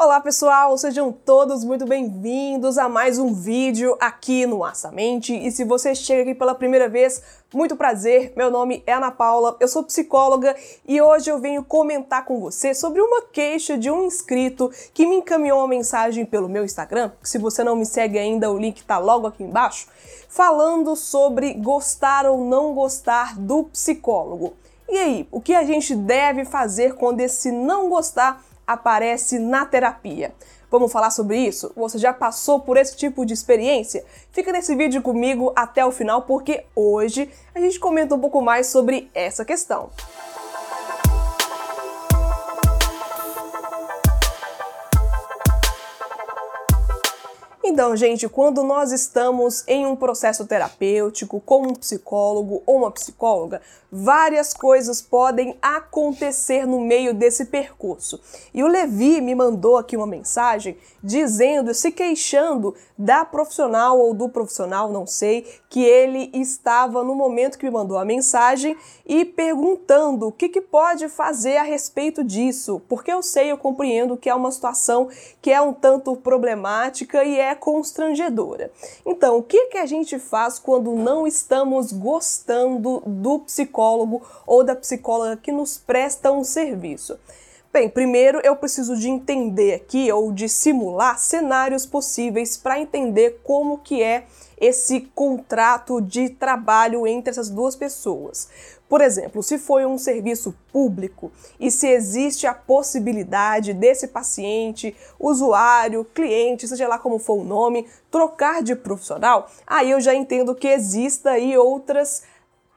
Olá pessoal, sejam todos muito bem-vindos a mais um vídeo aqui no Mente. E se você chega aqui pela primeira vez, muito prazer, meu nome é Ana Paula, eu sou psicóloga e hoje eu venho comentar com você sobre uma queixa de um inscrito que me encaminhou uma mensagem pelo meu Instagram, se você não me segue ainda, o link tá logo aqui embaixo, falando sobre gostar ou não gostar do psicólogo. E aí, o que a gente deve fazer quando esse não gostar aparece na terapia. Vamos falar sobre isso? Você já passou por esse tipo de experiência? Fica nesse vídeo comigo até o final porque hoje a gente comenta um pouco mais sobre essa questão. Então, gente, quando nós estamos em um processo terapêutico com um psicólogo ou uma psicóloga, várias coisas podem acontecer no meio desse percurso. E o Levi me mandou aqui uma mensagem dizendo, se queixando da profissional ou do profissional, não sei, que ele estava no momento que me mandou a mensagem e perguntando o que, que pode fazer a respeito disso, porque eu sei, eu compreendo que é uma situação que é um tanto problemática e é constrangedora. Então, o que, que a gente faz quando não estamos gostando do psicólogo ou da psicóloga que nos presta um serviço? Bem, primeiro eu preciso de entender aqui ou de simular cenários possíveis para entender como que é esse contrato de trabalho entre essas duas pessoas. Por exemplo, se foi um serviço público e se existe a possibilidade desse paciente, usuário, cliente, seja lá como for o nome, trocar de profissional, aí eu já entendo que exista aí outras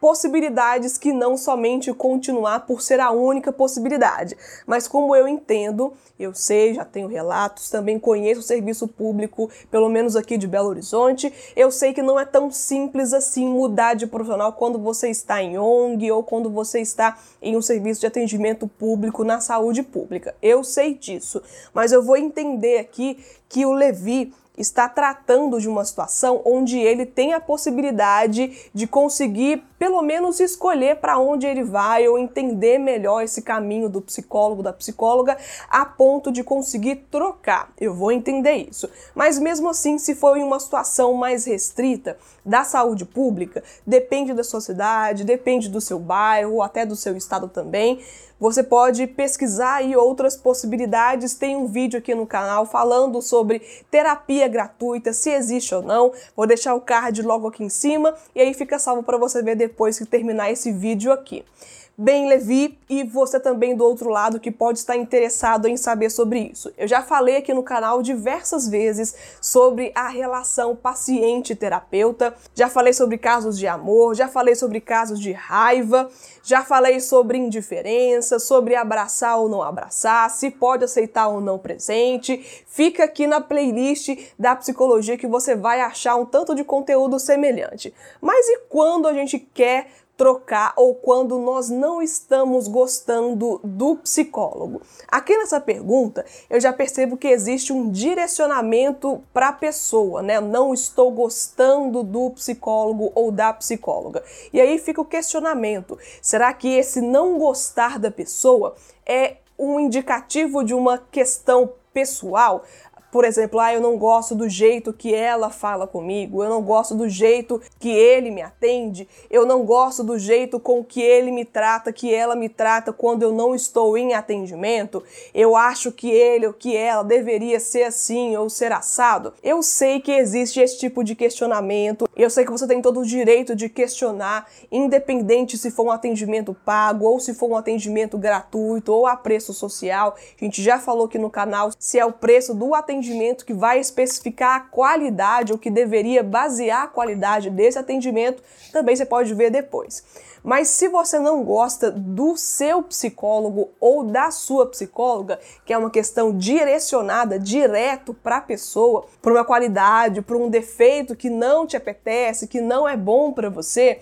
possibilidades que não somente continuar por ser a única possibilidade. Mas como eu entendo, eu sei, já tenho relatos, também conheço o serviço público, pelo menos aqui de Belo Horizonte, eu sei que não é tão simples assim mudar de profissional quando você está em ONG ou quando você está em um serviço de atendimento público na saúde pública. Eu sei disso, mas eu vou entender aqui que o Levi está tratando de uma situação onde ele tem a possibilidade de conseguir pelo menos escolher para onde ele vai ou entender melhor esse caminho do psicólogo, da psicóloga, a ponto de conseguir trocar. Eu vou entender isso. Mas mesmo assim, se for em uma situação mais restrita da saúde pública, depende da sua cidade, depende do seu bairro, até do seu estado também. Você pode pesquisar aí outras possibilidades. Tem um vídeo aqui no canal falando sobre terapia gratuita, se existe ou não. Vou deixar o card logo aqui em cima e aí fica salvo para você ver depois que terminar esse vídeo aqui. Bem, Levi, e você também do outro lado que pode estar interessado em saber sobre isso. Eu já falei aqui no canal diversas vezes sobre a relação paciente-terapeuta, já falei sobre casos de amor, já falei sobre casos de raiva, já falei sobre indiferença, sobre abraçar ou não abraçar, se pode aceitar ou não presente. Fica aqui na playlist da psicologia que você vai achar um tanto de conteúdo semelhante. Mas e quando a gente quer trocar ou quando nós não estamos gostando do psicólogo? Aqui nessa pergunta, eu já percebo que existe um direcionamento para a pessoa, né? Não estou gostando do psicólogo ou da psicóloga. E aí fica o questionamento: será que esse não gostar da pessoa é um indicativo de uma questão pessoal? Por exemplo, ah, eu não gosto do jeito que ela fala comigo, eu não gosto do jeito que ele me atende, eu não gosto do jeito com que ele me trata, que ela me trata quando eu não estou em atendimento. Eu acho que ele ou que ela deveria ser assim ou ser assado. Eu sei que existe esse tipo de questionamento, eu sei que você tem todo o direito de questionar, independente se for um atendimento pago ou se for um atendimento gratuito ou a preço social. A gente já falou aqui no canal se é o preço do atendimento atendimento que vai especificar a qualidade ou que deveria basear a qualidade desse atendimento, também você pode ver depois. Mas se você não gosta do seu psicólogo ou da sua psicóloga, que é uma questão direcionada direto para a pessoa, para uma qualidade, para um defeito que não te apetece, que não é bom para você,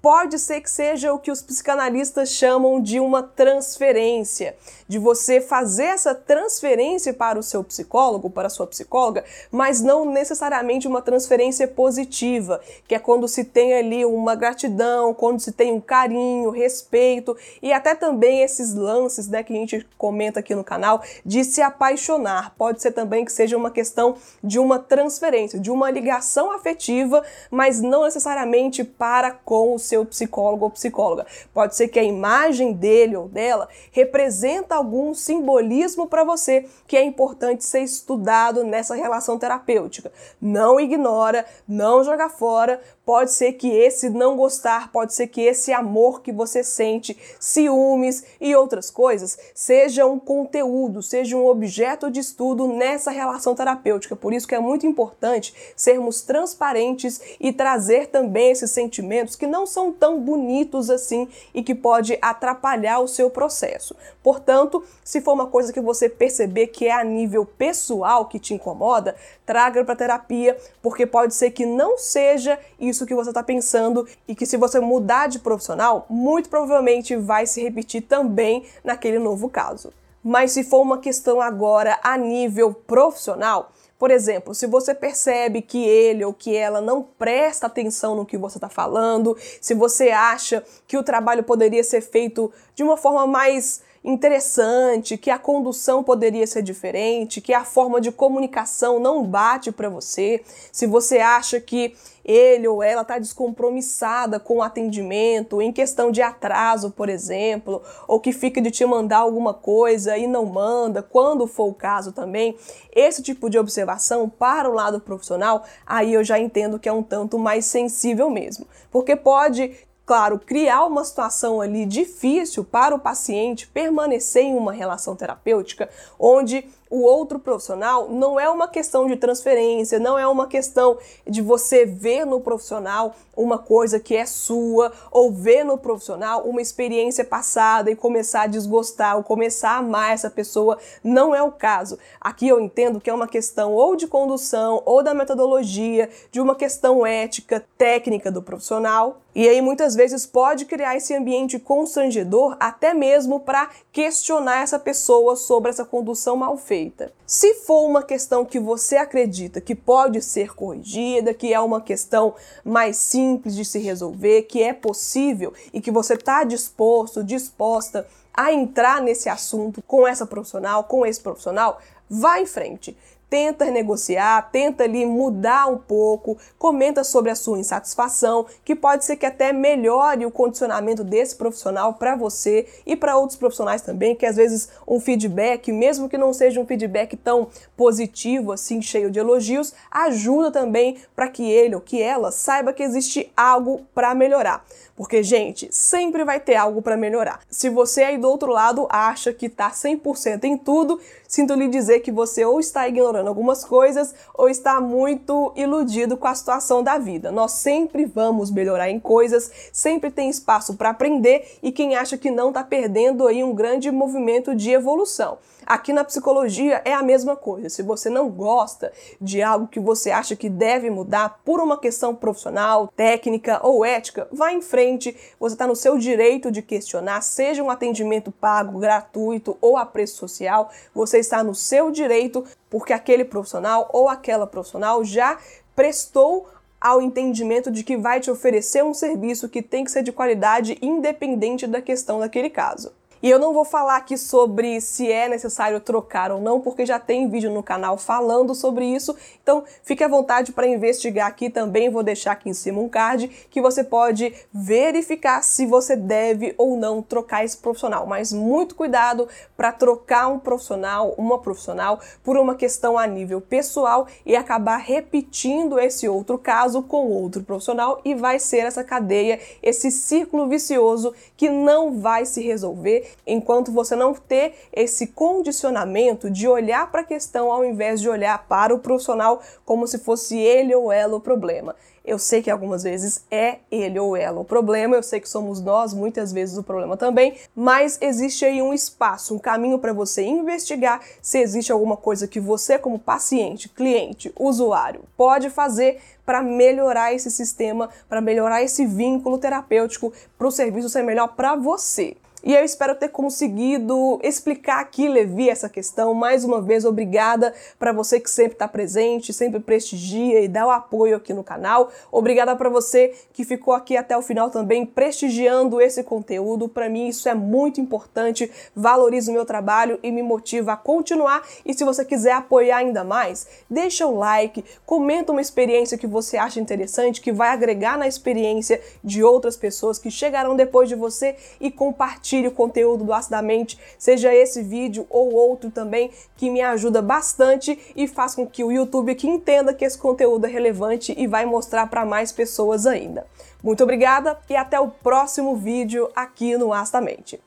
pode ser que seja o que os psicanalistas chamam de uma transferência, de você fazer essa transferência para o seu psicólogo, para a sua psicóloga, mas não necessariamente uma transferência positiva, que é quando se tem ali uma gratidão, quando se tem um carinho, respeito e até também esses lances, né, que a gente comenta aqui no canal de se apaixonar. Pode ser também que seja uma questão de uma transferência, de uma ligação afetiva, mas não necessariamente para com o seu psicólogo ou psicóloga. Pode ser que a imagem dele ou dela representa algum simbolismo para você que é importante ser estudado nessa relação terapêutica. Não ignora, não joga fora. Pode ser que esse não gostar, pode ser que esse amor que você sente, ciúmes e outras coisas, seja um conteúdo, seja um objeto de estudo nessa relação terapêutica. Por isso que é muito importante sermos transparentes e trazer também esses sentimentos que não são tão bonitos assim e que pode atrapalhar o seu processo. Portanto, se for uma coisa que você perceber que é a nível pessoal que te incomoda, traga para terapia, porque pode ser que não seja isso que você está pensando e que se você mudar de profissional, muito provavelmente vai se repetir também naquele novo caso. Mas se for uma questão agora a nível profissional, por exemplo, se você percebe que ele ou que ela não presta atenção no que você está falando, se você acha que o trabalho poderia ser feito de uma forma mais interessante, que a condução poderia ser diferente, que a forma de comunicação não bate para você, se você acha que ele ou ela está descompromissada com o atendimento, em questão de atraso, por exemplo, ou que fica de te mandar alguma coisa e não manda, quando for o caso também, esse tipo de observação para o lado profissional, aí eu já entendo que é um tanto mais sensível mesmo. Porque pode claro, criar uma situação ali difícil para o paciente permanecer em uma relação terapêutica onde o outro profissional não é uma questão de transferência, não é uma questão de você ver no profissional uma coisa que é sua ou ver no profissional uma experiência passada e começar a desgostar ou começar a amar essa pessoa. Não é o caso. Aqui eu entendo que é uma questão ou de condução ou da metodologia, de uma questão ética, técnica do profissional. E aí muitas vezes pode criar esse ambiente constrangedor até mesmo para questionar essa pessoa sobre essa condução mal feita feita. Se for uma questão que você acredita que pode ser corrigida, que é uma questão mais simples de se resolver, que é possível e que você está disposto, disposta a entrar nesse assunto com essa profissional, com esse profissional, vá em frente tenta negociar, tenta ali mudar um pouco, comenta sobre a sua insatisfação, que pode ser que até melhore o condicionamento desse profissional para você e para outros profissionais também, que às vezes um feedback, mesmo que não seja um feedback tão positivo assim, cheio de elogios, ajuda também para que ele ou que ela saiba que existe algo para melhorar. Porque, gente, sempre vai ter algo para melhorar. Se você aí do outro lado acha que tá 100% em tudo, sinto lhe dizer que você ou está ignorando algumas coisas ou está muito iludido com a situação da vida. Nós sempre vamos melhorar em coisas, sempre tem espaço para aprender e quem acha que não está perdendo aí um grande movimento de evolução. Aqui na psicologia é a mesma coisa. Se você não gosta de algo que você acha que deve mudar por uma questão profissional, técnica ou ética, vá em frente. Você está no seu direito de questionar, seja um atendimento pago, gratuito ou a preço social, você está no seu direito porque aquele profissional ou aquela profissional já prestou ao entendimento de que vai te oferecer um serviço que tem que ser de qualidade independente da questão daquele caso. E eu não vou falar aqui sobre se é necessário trocar ou não, porque já tem vídeo no canal falando sobre isso. Então, fique à vontade para investigar aqui também. Vou deixar aqui em cima um card que você pode verificar se você deve ou não trocar esse profissional. Mas muito cuidado para trocar um profissional, uma profissional, por uma questão a nível pessoal e acabar repetindo esse outro caso com outro profissional e vai ser essa cadeia, esse círculo vicioso que não vai se resolver enquanto você não ter esse condicionamento de olhar para a questão ao invés de olhar para o profissional como se fosse ele ou ela o problema. Eu sei que algumas vezes é ele ou ela o problema, eu sei que somos nós muitas vezes o problema também, mas existe aí um espaço, um caminho para você investigar se existe alguma coisa que você, como paciente, cliente, usuário, pode fazer para melhorar esse sistema, para melhorar esse vínculo terapêutico, para o serviço ser melhor para você. E eu espero ter conseguido explicar aqui, Levi, essa questão. Mais uma vez, obrigada para você que sempre está presente, sempre prestigia e dá o apoio aqui no canal. Obrigada para você que ficou aqui até o final também prestigiando esse conteúdo. Para mim, isso é muito importante, valoriza o meu trabalho e me motiva a continuar. E se você quiser apoiar ainda mais, deixa o like, comenta uma experiência que você acha interessante, que vai agregar na experiência de outras pessoas que chegarão depois de você e compartilha compartilhe o conteúdo do Acidamente, seja esse vídeo ou outro também, que me ajuda bastante e faz com que o YouTube aqui entenda que esse conteúdo é relevante e vai mostrar para mais pessoas ainda. Muito obrigada e até o próximo vídeo aqui no Acidamente.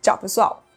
Tchau, pessoal!